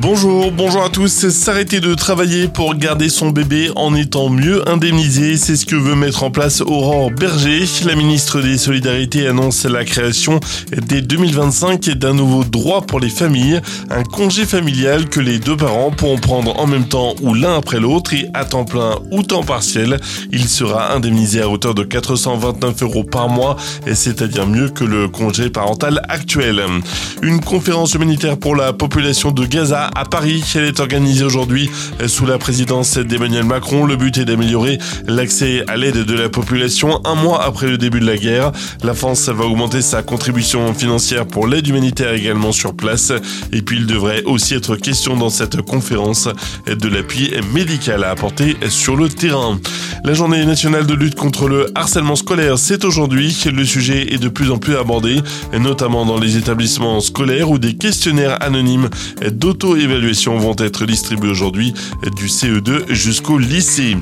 Bonjour, bonjour à tous. S'arrêter de travailler pour garder son bébé en étant mieux indemnisé, c'est ce que veut mettre en place Aurore Berger. La ministre des Solidarités annonce la création dès 2025 d'un nouveau droit pour les familles, un congé familial que les deux parents pourront prendre en même temps ou l'un après l'autre et à temps plein ou temps partiel. Il sera indemnisé à hauteur de 429 euros par mois, c'est-à-dire mieux que le congé parental actuel. Une conférence humanitaire pour la population de Gaza à Paris. Elle est organisée aujourd'hui sous la présidence d'Emmanuel Macron. Le but est d'améliorer l'accès à l'aide de la population un mois après le début de la guerre. La France va augmenter sa contribution financière pour l'aide humanitaire également sur place. Et puis il devrait aussi être question dans cette conférence de l'appui médical à apporter sur le terrain. La journée nationale de lutte contre le harcèlement scolaire, c'est aujourd'hui. Le sujet est de plus en plus abordé, notamment dans les établissements scolaires où des questionnaires anonymes d'auto-évaluation vont être distribués aujourd'hui du CE2 jusqu'au lycée.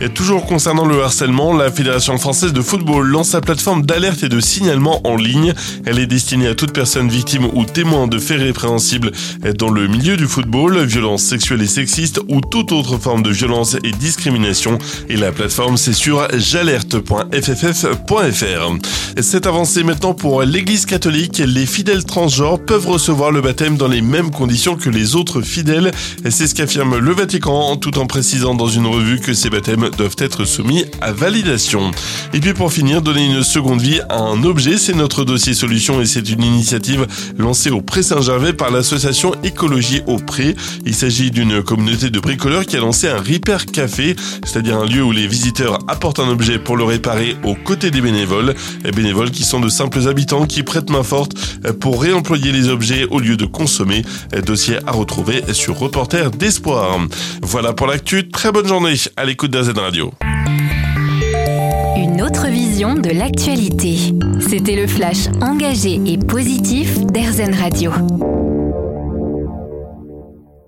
Et toujours concernant le harcèlement, la Fédération française de football lance sa plateforme d'alerte et de signalement en ligne. Elle est destinée à toute personne victime ou témoin de faits répréhensibles dans le milieu du football, violences sexuelles et sexistes ou toute autre forme de violence et discrimination. Et la plateforme, c'est sur jalerte.fff.fr. Cette avancée maintenant pour l'Église catholique, les fidèles transgenres peuvent recevoir le baptême dans les mêmes conditions que les autres fidèles. C'est ce qu'affirme le Vatican, tout en précisant dans une revue que ces baptêmes doivent être soumis à validation. Et puis pour finir, donner une seconde vie à un objet, c'est notre dossier solution et c'est une initiative lancée au Pré Saint-Gervais par l'association Écologie au Pré. Il s'agit d'une communauté de bricoleurs qui a lancé un Repair Café, c'est-à-dire un lieu où les visiteurs apportent un objet pour le réparer aux côtés des bénévoles. Les bénévoles qui sont de simples habitants qui prêtent main forte pour réemployer les objets au lieu de consommer. Dossier à retrouver sur Reporter d'Espoir. Voilà pour l'actu. Très bonne journée à l'écoute d'AZ Radio. Une autre vision de l'actualité. C'était le flash engagé et positif d'Airzen Radio.